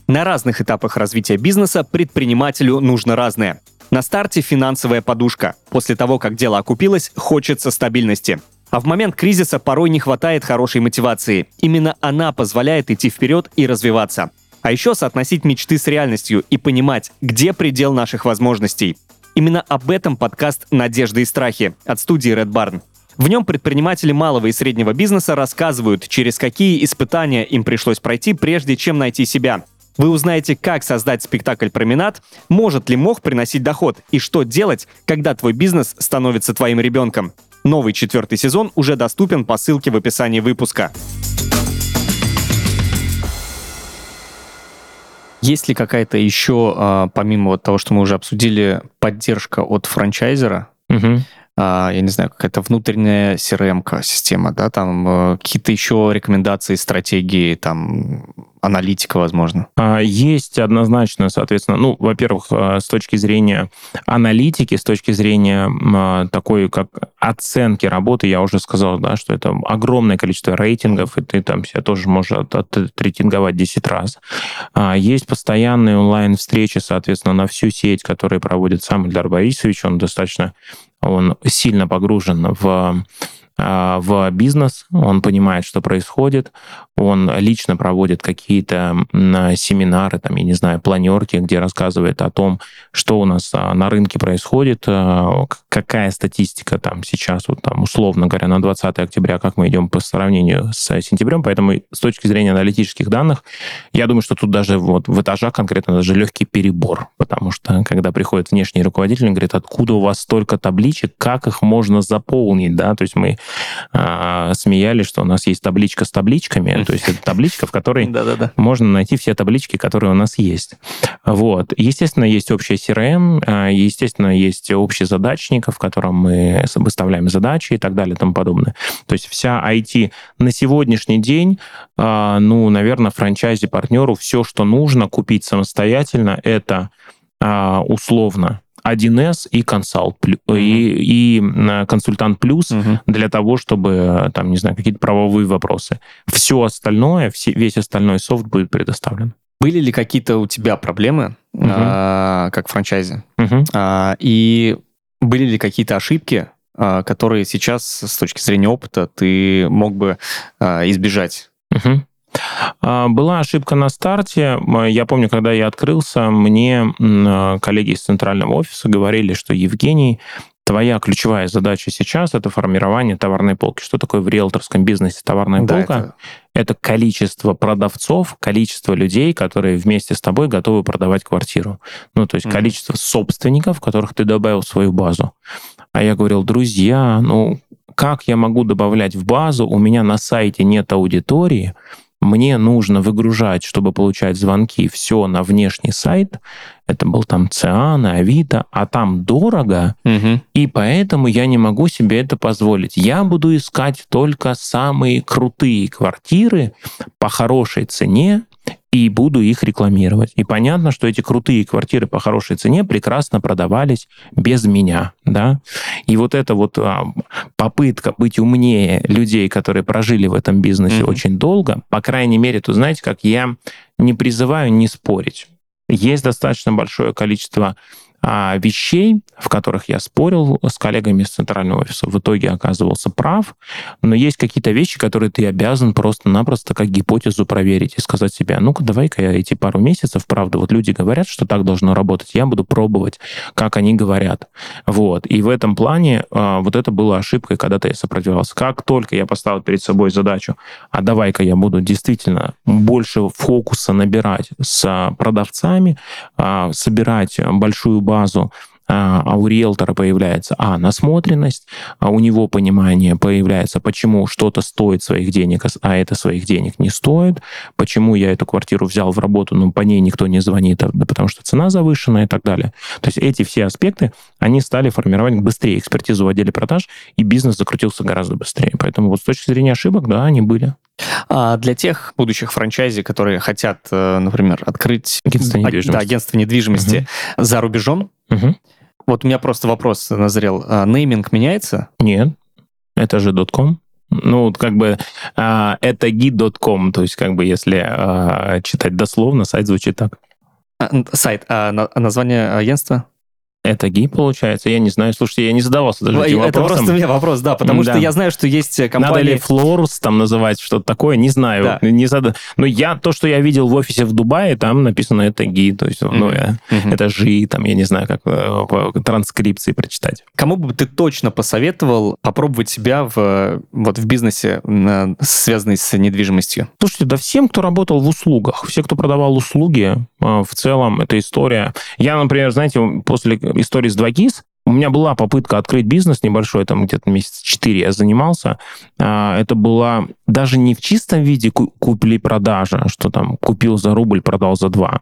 На разных этапах развития бизнеса предпринимателю нужно разное. На старте финансовая подушка. После того, как дело окупилось, хочется стабильности. А в момент кризиса порой не хватает хорошей мотивации. Именно она позволяет идти вперед и развиваться. А еще соотносить мечты с реальностью и понимать, где предел наших возможностей. Именно об этом подкаст «Надежды и страхи» от студии Red Barn. В нем предприниматели малого и среднего бизнеса рассказывают, через какие испытания им пришлось пройти, прежде чем найти себя. Вы узнаете, как создать спектакль «Променад», может ли мох приносить доход и что делать, когда твой бизнес становится твоим ребенком. Новый четвертый сезон уже доступен по ссылке в описании выпуска. Есть ли какая-то еще, а, помимо вот того, что мы уже обсудили, поддержка от франчайзера? Угу. А, я не знаю, какая-то внутренняя CRM-система, да, там э, какие-то еще рекомендации, стратегии, там аналитика, возможно? А, есть однозначно, соответственно, ну, во-первых, э, с точки зрения аналитики, с точки зрения а, такой, как оценки работы, я уже сказал, да, что это огромное количество рейтингов, и ты там себя тоже можешь отрейтинговать 10 раз. Есть постоянные онлайн-встречи, соответственно, на всю сеть, которые проводит сам Ильдар Борисович, он достаточно он сильно погружен в в бизнес, он понимает, что происходит, он лично проводит какие-то семинары, там, я не знаю, планерки, где рассказывает о том, что у нас а, на рынке происходит, а, какая статистика там сейчас, вот там, условно говоря, на 20 октября, как мы идем по сравнению с сентябрем. Поэтому с точки зрения аналитических данных, я думаю, что тут даже вот в этажах конкретно даже легкий перебор, потому что когда приходит внешний руководитель, он говорит, откуда у вас столько табличек, как их можно заполнить, да, то есть мы э, смеялись, что у нас есть табличка с табличками, то есть это табличка, в которой можно найти все таблички, которые у нас есть. Вот. Естественно, есть общая CRM, а, естественно, есть общий задачник, в котором мы выставляем задачи и так далее и тому подобное. То есть вся IT на сегодняшний день, а, ну, наверное, франчайзи-партнеру все, что нужно купить самостоятельно, это а, условно 1С и консалт, mm-hmm. и, и консультант плюс mm-hmm. для того, чтобы, там, не знаю, какие-то правовые вопросы. Все остальное, все, весь остальной софт будет предоставлен. Были ли какие-то у тебя проблемы, mm-hmm. а, как франчайзе? Mm-hmm. А, и были ли какие-то ошибки, а, которые сейчас, с точки зрения опыта, ты мог бы а, избежать? Mm-hmm. А, была ошибка на старте. Я помню, когда я открылся, мне коллеги из центрального офиса говорили, что Евгений, твоя ключевая задача сейчас это формирование товарной полки. Что такое в риэлторском бизнесе товарная да, полка? Это... это количество продавцов, количество людей, которые вместе с тобой готовы продавать квартиру. Ну, то есть mm-hmm. количество собственников, которых ты добавил в свою базу. А я говорил, друзья, ну как я могу добавлять в базу? У меня на сайте нет аудитории, мне нужно выгружать, чтобы получать звонки, все на внешний сайт. Это был там Циан, Авито, а там дорого, угу. и поэтому я не могу себе это позволить. Я буду искать только самые крутые квартиры по хорошей цене, и буду их рекламировать. И понятно, что эти крутые квартиры по хорошей цене прекрасно продавались без меня, да. И вот эта вот а, попытка быть умнее людей, которые прожили в этом бизнесе mm-hmm. очень долго, по крайней мере, то знаете, как я не призываю не спорить. Есть достаточно большое количество вещей, в которых я спорил с коллегами из центрального офиса, в итоге оказывался прав, но есть какие-то вещи, которые ты обязан просто-напросто как гипотезу проверить и сказать себе, ну-ка, давай-ка я эти пару месяцев, правда, вот люди говорят, что так должно работать, я буду пробовать, как они говорят. Вот. И в этом плане а, вот это было ошибкой, когда-то я сопротивлялся. Как только я поставил перед собой задачу, а давай-ка я буду действительно больше фокуса набирать с продавцами, а, собирать большую базу базу, а, а у риэлтора появляется, а, насмотренность, а у него понимание появляется, почему что-то стоит своих денег, а это своих денег не стоит, почему я эту квартиру взял в работу, но по ней никто не звонит, а, да потому что цена завышена и так далее. То есть эти все аспекты, они стали формировать быстрее экспертизу в отделе продаж, и бизнес закрутился гораздо быстрее. Поэтому вот с точки зрения ошибок, да, они были. А для тех будущих франчайзи, которые хотят, э, например, открыть агентство недвижимости, да, агентство недвижимости угу. за рубежом, угу. вот у меня просто вопрос назрел. А нейминг меняется? Нет, это же .com. Ну, как бы а, это gid.com, то есть как бы если а, читать дословно, сайт звучит так. А, сайт, а название агентства? Это ГИ, получается? Я не знаю. Слушайте, я не задавался даже этим Это просто у меня вопрос, да, потому да. что я знаю, что есть компании... Надо ли Флорус там называть, что-то такое, не знаю. Да. Не зад... Но я, то, что я видел в офисе в Дубае, там написано это ГИ, то есть, mm-hmm. ну, я, mm-hmm. это ЖИ, там, я не знаю, как э, по транскрипции прочитать. Кому бы ты точно посоветовал попробовать себя в, вот, в бизнесе, связанный с недвижимостью? Слушайте, да всем, кто работал в услугах, все, кто продавал услуги, э, в целом, эта история... Я, например, знаете, после истории с 2GIS, у меня была попытка открыть бизнес небольшой, там где-то месяца 4 я занимался. А, это была даже не в чистом виде купли-продажа, что там купил за рубль, продал за два.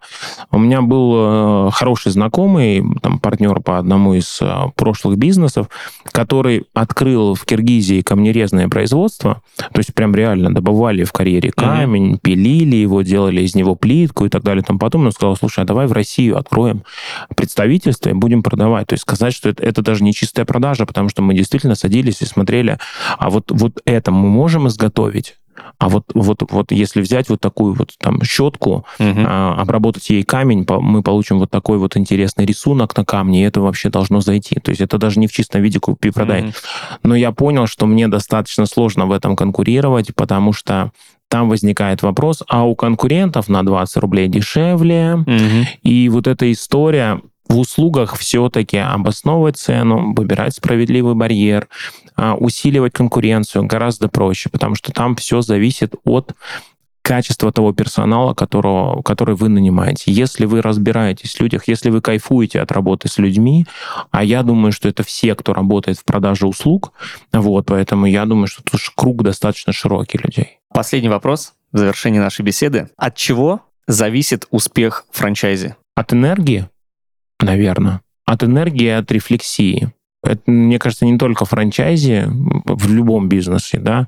У меня был э, хороший знакомый, там партнер по одному из э, прошлых бизнесов, который открыл в Киргизии камнерезное производство, то есть прям реально добывали в карьере камень, mm-hmm. пилили его, делали из него плитку и так далее. Там потом он сказал, слушай, а давай в Россию откроем представительство и будем продавать. То есть сказать, что это, даже не чистая продажа, потому что мы действительно садились и смотрели, а вот, вот это мы можем изготовить, а вот, вот, вот если взять вот такую вот там щетку, угу. а, обработать ей камень, мы получим вот такой вот интересный рисунок на камне, и это вообще должно зайти. То есть это даже не в чистом виде купи-продай. Угу. Но я понял, что мне достаточно сложно в этом конкурировать, потому что там возникает вопрос, а у конкурентов на 20 рублей дешевле, угу. и вот эта история в услугах все-таки обосновывать цену, выбирать справедливый барьер, а, усиливать конкуренцию гораздо проще, потому что там все зависит от качества того персонала, которого, который вы нанимаете. Если вы разбираетесь в людях, если вы кайфуете от работы с людьми, а я думаю, что это все, кто работает в продаже услуг, вот, поэтому я думаю, что тут круг достаточно широкий людей. Последний вопрос в завершении нашей беседы. От чего зависит успех франчайзи? От энергии, наверное. От энергии, от рефлексии. Это, мне кажется, не только франчайзи, в любом бизнесе, да.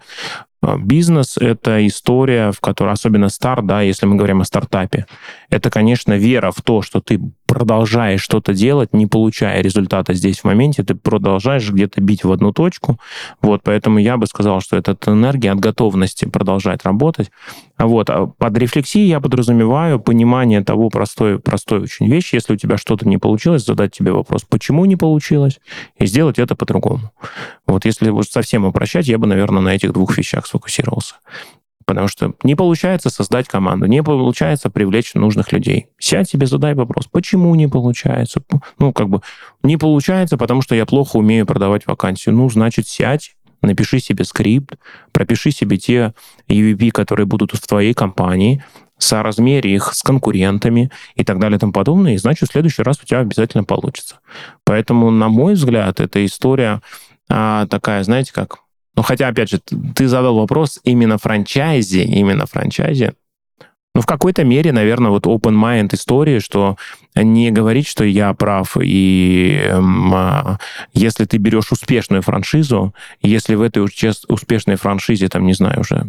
А, бизнес — это история, в которой, особенно старт, да, если мы говорим о стартапе, это, конечно, вера в то, что ты продолжаешь что-то делать, не получая результата здесь в моменте, ты продолжаешь где-то бить в одну точку. Вот, поэтому я бы сказал, что это энергия от готовности продолжать работать. Вот, а под рефлексией я подразумеваю понимание того простой, простой очень вещи. Если у тебя что-то не получилось, задать тебе вопрос, почему не получилось, и сделать это по-другому. Вот, если вот совсем упрощать, я бы, наверное, на этих двух вещах сфокусировался. Потому что не получается создать команду, не получается привлечь нужных людей. Сядь себе, задай вопрос, почему не получается? Ну, как бы, не получается, потому что я плохо умею продавать вакансию. Ну, значит, сядь, напиши себе скрипт, пропиши себе те UVP, которые будут в твоей компании, соразмери их с конкурентами и так далее и тому подобное, и значит, в следующий раз у тебя обязательно получится. Поэтому, на мой взгляд, эта история а, такая, знаете, как но хотя, опять же, ты задал вопрос именно франчайзе, именно франчайзе. Ну, в какой-то мере, наверное, вот open mind истории, что не говорить, что я прав, и э, если ты берешь успешную франшизу, если в этой успешной франшизе, там, не знаю, уже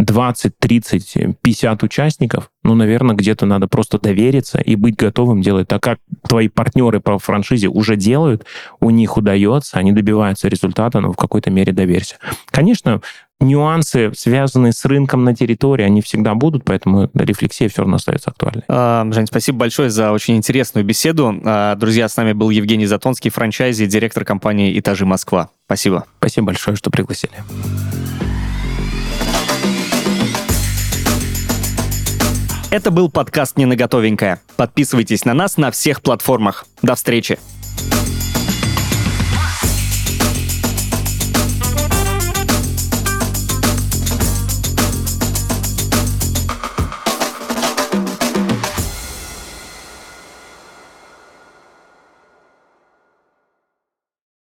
20, 30, 50 участников, ну, наверное, где-то надо просто довериться и быть готовым делать так, как твои партнеры по франшизе уже делают, у них удается, они добиваются результата, но в какой-то мере доверься. Конечно, нюансы, связанные с рынком на территории, они всегда будут, поэтому рефлексия все равно остается актуальной. А, Жень, спасибо большое за очень интересную беседу. А, друзья, с нами был Евгений Затонский, франчайзи, директор компании «Этажи Москва». Спасибо. Спасибо большое, что пригласили. Это был подкаст «Не на готовенькое». Подписывайтесь на нас на всех платформах. До встречи!